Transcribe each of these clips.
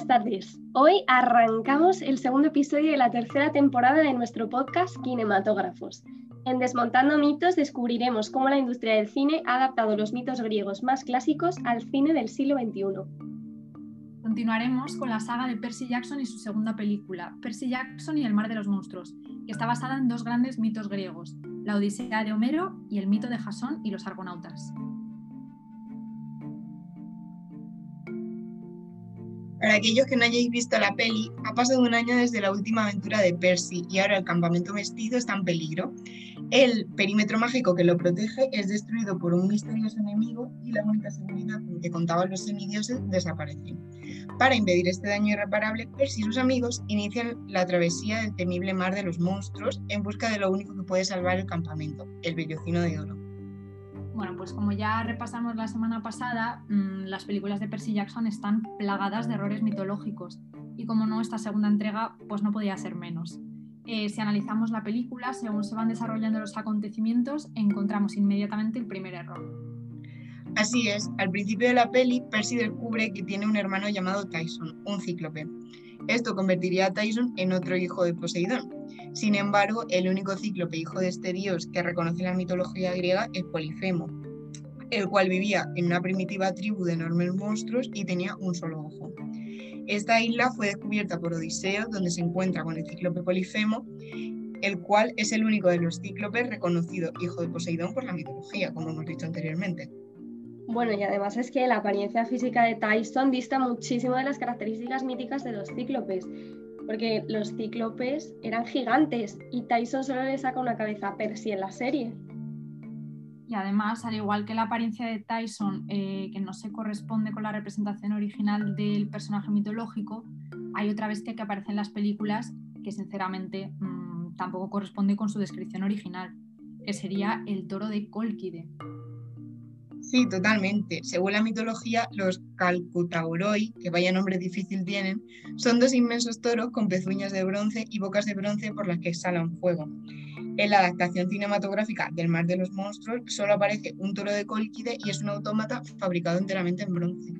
Buenas tardes. Hoy arrancamos el segundo episodio de la tercera temporada de nuestro podcast Cinematógrafos. En Desmontando mitos descubriremos cómo la industria del cine ha adaptado los mitos griegos más clásicos al cine del siglo XXI. Continuaremos con la saga de Percy Jackson y su segunda película, Percy Jackson y el mar de los monstruos, que está basada en dos grandes mitos griegos, la Odisea de Homero y el mito de Jasón y los argonautas. Para aquellos que no hayáis visto la peli, ha pasado un año desde la última aventura de Percy y ahora el campamento mestizo está en peligro. El perímetro mágico que lo protege es destruido por un misterioso enemigo y la única seguridad con que contaban los semidioses desaparece. Para impedir este daño irreparable, Percy y sus amigos inician la travesía del temible mar de los monstruos en busca de lo único que puede salvar el campamento, el vellocino de oro. Bueno, pues como ya repasamos la semana pasada, mm, las películas de Percy Jackson están plagadas de errores mitológicos y como no, esta segunda entrega pues no podía ser menos. Eh, si analizamos la película, según se van desarrollando los acontecimientos, encontramos inmediatamente el primer error. Así es, al principio de la peli, Percy descubre que tiene un hermano llamado Tyson, un cíclope. Esto convertiría a Tyson en otro hijo de Poseidón. Sin embargo, el único cíclope hijo de este dios que reconoce la mitología griega es Polifemo, el cual vivía en una primitiva tribu de enormes monstruos y tenía un solo ojo. Esta isla fue descubierta por Odiseo, donde se encuentra con el cíclope Polifemo, el cual es el único de los cíclopes reconocido hijo de Poseidón por la mitología, como hemos dicho anteriormente. Bueno, y además es que la apariencia física de Tyson dista muchísimo de las características míticas de los cíclopes, porque los cíclopes eran gigantes y Tyson solo le saca una cabeza a Percy en la serie. Y además, al igual que la apariencia de Tyson, eh, que no se corresponde con la representación original del personaje mitológico, hay otra bestia que aparece en las películas que sinceramente mm, tampoco corresponde con su descripción original, que sería el toro de Colquide. Sí, totalmente. Según la mitología, los Calcutauroi, que vaya nombre difícil tienen, son dos inmensos toros con pezuñas de bronce y bocas de bronce por las que exhalan fuego. En la adaptación cinematográfica del Mar de los Monstruos solo aparece un toro de Colquide y es un autómata fabricado enteramente en bronce.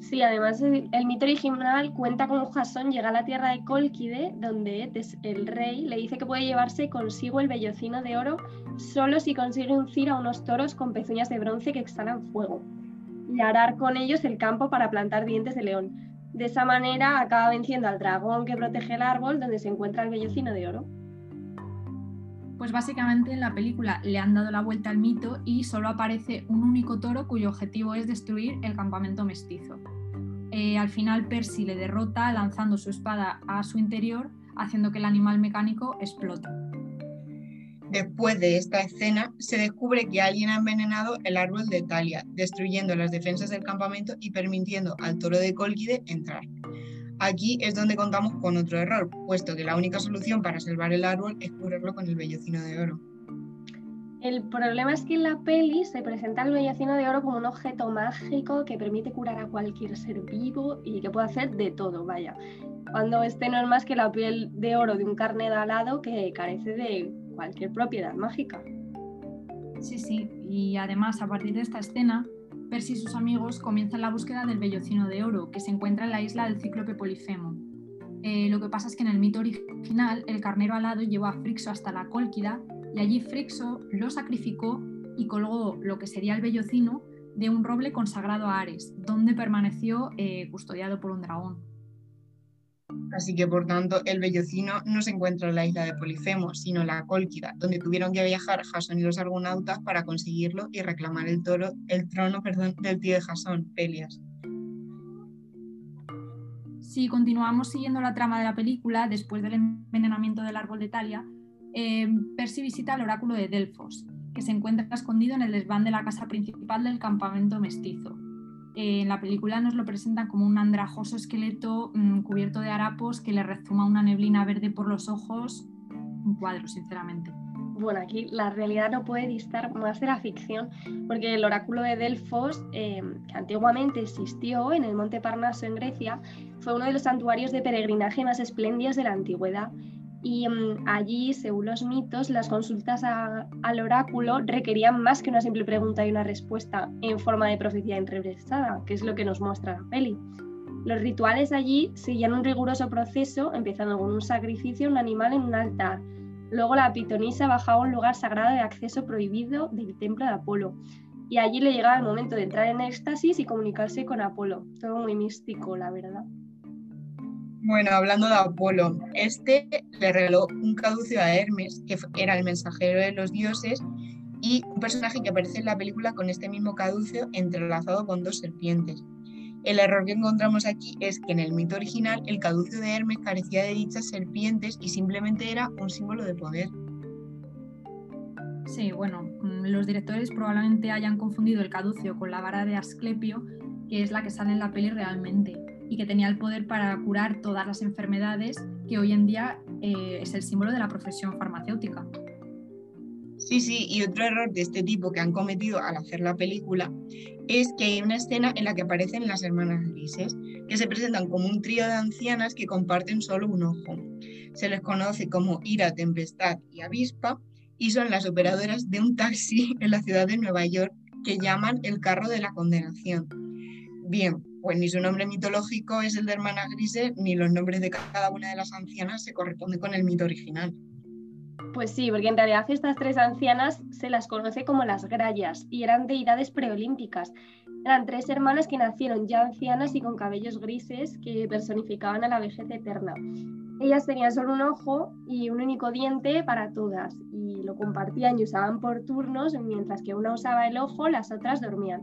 Sí, además el, mito original cuenta cómo Jasón llega a la tierra de Colquide, donde el rey le dice que puede llevarse consigo el vellocino de oro solo si consigue uncir a unos toros con pezuñas de bronce que exhalan fuego y arar con ellos el campo para plantar dientes de león. De esa manera acaba venciendo al dragón que protege el árbol donde se encuentra el vellocino de oro. Pues básicamente en la película le han dado la vuelta al mito y solo aparece un único toro cuyo objetivo es destruir el campamento mestizo. Eh, al final Percy le derrota lanzando su espada a su interior, haciendo que el animal mecánico explote. Después de esta escena, se descubre que alguien ha envenenado el árbol de Talia, destruyendo las defensas del campamento y permitiendo al toro de Colquide entrar. Aquí es donde contamos con otro error, puesto que la única solución para salvar el árbol es cubrirlo con el vellocino de oro. El problema es que en la peli se presenta el vellocino de oro como un objeto mágico que permite curar a cualquier ser vivo y que puede hacer de todo, vaya. Cuando este no es más que la piel de oro de un carne alado que carece de cualquier propiedad mágica. Sí, sí, y además a partir de esta escena Percy y sus amigos comienzan la búsqueda del vellocino de oro, que se encuentra en la isla del cíclope Polifemo. Eh, lo que pasa es que en el mito original, el carnero alado llevó a Frixo hasta la Cólquida y allí Frixo lo sacrificó y colgó lo que sería el vellocino de un roble consagrado a Ares, donde permaneció eh, custodiado por un dragón. Así que, por tanto, el vellocino no se encuentra en la isla de Polifemo, sino en la Cólquida, donde tuvieron que viajar Jasón y los argonautas para conseguirlo y reclamar el, trono del tío de Jasón, Pelias. Si continuamos siguiendo la trama de la película, después del envenenamiento del árbol de Talia, eh, Percy visita el oráculo de Delfos, que se encuentra escondido en el desván de la casa principal del campamento mestizo en la película nos lo presentan como un andrajoso esqueleto mm, cubierto de harapos que le rezuma una neblina verde por los ojos. Un cuadro, sinceramente. Bueno, aquí la realidad no puede distar más de la ficción, porque el oráculo de Delfos, eh, que antiguamente existió en el Monte Parnaso en Grecia, fue uno de los santuarios de peregrinaje más espléndidos de la antigüedad y mm, allí, según los mitos, las consultas al oráculo requerían más que una simple pregunta y una respuesta en forma de profecía entrevistada, que es lo que nos muestra la peli. Los rituales allí seguían un riguroso proceso, empezando con un sacrificio de un animal en un altar. Luego la pitonisa bajaba a un lugar sagrado de acceso prohibido del templo de Apolo. Y allí le llegaba el momento de entrar en éxtasis y comunicarse con Apolo. Todo muy místico, la verdad. Bueno, hablando de Apolo, este le regaló un caducio a Hermes, que era el mensajero de los dioses, y un personaje que aparece en la película con este mismo caducio entrelazado con dos serpientes. El error que encontramos aquí es que en el mito original el caducio de Hermes carecía de dichas serpientes y simplemente era un símbolo de poder. Sí, bueno, mm, los directores probablemente hayan confundido el caducio con la vara de Asclepio, que es la que sale en la peli realmente, y que tenía el poder para curar todas las enfermedades, que hoy en día eh, es el símbolo de la profesión farmacéutica. Sí, sí, y otro error de este tipo que han cometido al hacer la película es que hay una escena en la que aparecen las hermanas grises, que se presentan como un trío de ancianas que comparten solo un ojo. Se les conoce como Ira, Tempestad y Avispa y son las operadoras de un taxi en la ciudad de Nueva York que llaman el carro de la condenación. Bien, pues ni su nombre mitológico es el de hermanas grises, ni los nombres de cada una de las ancianas se corresponden con el mito original. Pues sí, porque en realidad estas tres ancianas se las conoce como las Grayas y eran deidades preolímpicas. Eran tres hermanas que nacieron ya ancianas y con cabellos grises que personificaban a la vejez eterna. Ellas tenían solo un ojo y un único diente para todas y lo compartían y usaban por turnos, mientras que una usaba el ojo, las otras dormían.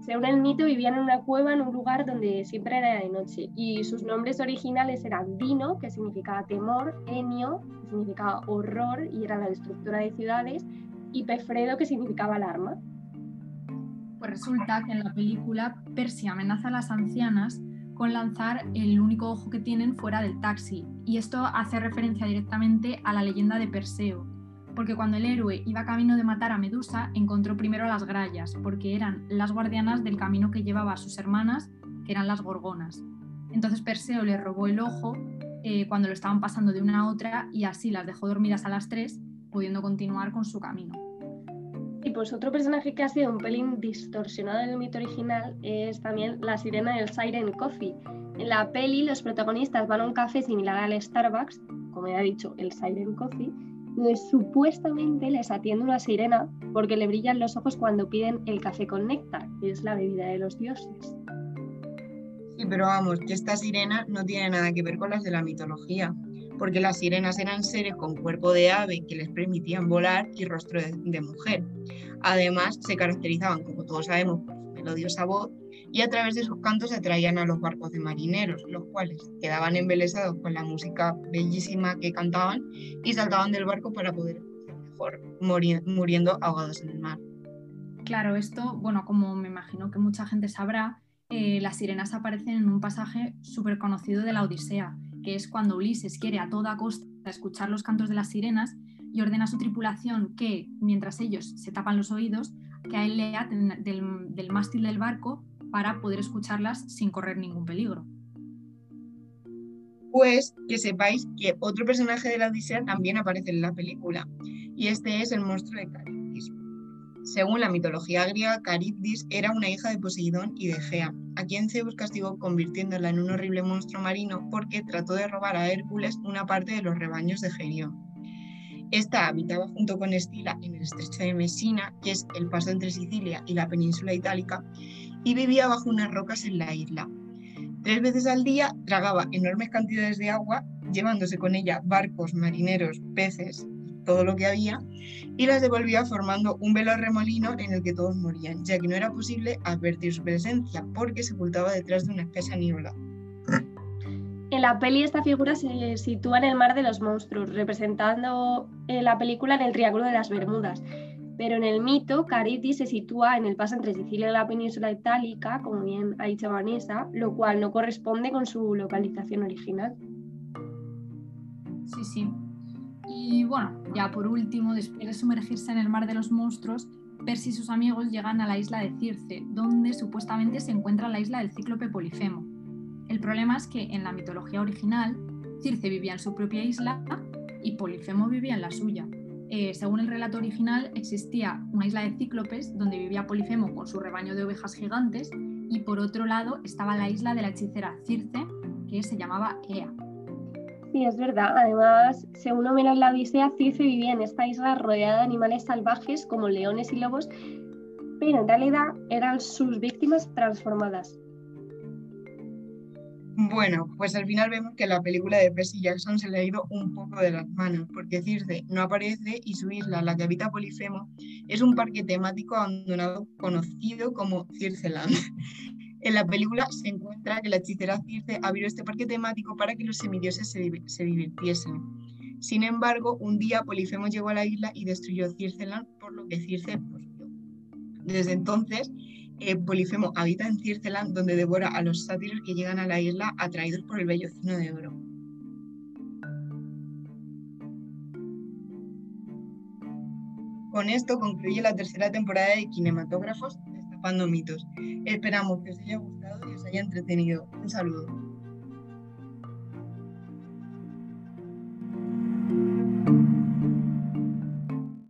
Según el mito, vivían en una cueva en un lugar donde siempre era de noche y sus nombres originales eran Dino, que significaba temor, Enio, que significaba horror y era la destructora de ciudades, y Pefredo, que significaba alarma. Pues resulta que en la película Percy amenaza a las ancianas con lanzar el único ojo que tienen fuera del taxi, y esto hace referencia directamente a la leyenda de Perseo, porque cuando el héroe iba camino de matar a Medusa, encontró primero a las grayas, porque eran las guardianas del camino que llevaba a sus hermanas, que eran las gorgonas. Entonces Perseo le robó el ojo eh, cuando lo estaban pasando de una a otra y así las dejó dormidas a las tres, pudiendo continuar con su camino. Y pues otro personaje que ha sido un pelín distorsionado en el mito original es también la sirena del Siren Coffee. En la peli los protagonistas van a un café similar al Starbucks, como ya he dicho, el Siren Coffee, supuestamente les atiende una sirena porque le brillan los ojos cuando piden el café con néctar, que es la bebida de los dioses. Sí, pero vamos, que esta sirena no tiene nada que ver con las de la mitología, porque las sirenas eran seres con cuerpo de ave que les permitían volar y rostro de, mujer. Además, se caracterizaban, como todos sabemos, por su melodiosa voz y a través de sus cantos atraían a los barcos de marineros, los cuales quedaban embelesados con la música bellísima que cantaban y saltaban del barco para poder mejor, muriendo ahogados en el mar. Claro, esto, bueno, como me imagino que mucha gente sabrá, eh, las sirenas aparecen en un pasaje súper conocido de la Odisea, que es cuando Ulises quiere a toda costa escuchar los cantos de las sirenas y ordena a su tripulación que, mientras ellos se tapan los oídos, que a él le aten del, del mástil del barco para poder escucharlas sin correr ningún peligro. Pues que sepáis que otro personaje de la Odisea también aparece en la película, y este es el monstruo de Caribdis. Según la mitología griega, Caribdis era una hija de Poseidón y de Gea, a quien Zeus castigó convirtiéndola en un horrible monstruo marino porque trató de robar a Hércules una parte de los rebaños de Gerión. Esta habitaba junto con Estila en el estrecho de Messina, que es el paso entre Sicilia y la península itálica, y vivía bajo unas rocas en la isla. Tres veces al día tragaba enormes cantidades de agua, llevándose con ella barcos, marineros, peces, todo lo que había, y las devolvía formando un velo remolino en el que todos morían, ya que no era posible advertir su presencia porque se ocultaba detrás de una espesa niebla. En la peli esta figura se sitúa en el mar de los monstruos, representando en la película en el Triángulo de las Bermudas, pero en el mito, Cariti se sitúa en el paso entre Sicilia y la península itálica, como bien ha dicho Vanessa, lo cual no corresponde con su localización original. Sí, sí. Y bueno, ya por último, después de sumergirse en el mar de los monstruos, Percy y sus amigos llegan a la isla de Circe, donde supuestamente se encuentra la isla del cíclope Polifemo. El problema es que en la mitología original, Circe vivía en su propia isla y Polifemo vivía en la suya. Eh, según el relato original, existía una isla de cíclopes donde vivía Polifemo con su rebaño de ovejas gigantes y por otro lado estaba la isla de la hechicera Circe, que se llamaba Ea. Sí, es verdad. Además, según Homero en la Odisea, Circe vivía en esta isla rodeada de animales salvajes como leones y lobos, pero en realidad eran sus víctimas transformadas. Bueno, pues al final vemos que la película de Percy Jackson se le ha ido un poco de las manos, porque Circe no aparece y su isla, la que habita Polifemo, es un parque temático abandonado conocido como Circeland. En la película se encuentra que la hechicera Circe abrió este parque temático para que los semidioses se, divirtiesen. Sin embargo, un día Polifemo llegó a la isla y destruyó Circeland, por lo que Circe murió. Desde entonces, eh, Polifemo habita en Circeland, donde devora a los sátiros que llegan a la isla atraídos por el vellocino de oro. Con esto concluye la tercera temporada de Cinematógrafos Destapando Mitos. Esperamos que os haya gustado y os haya entretenido. Un saludo.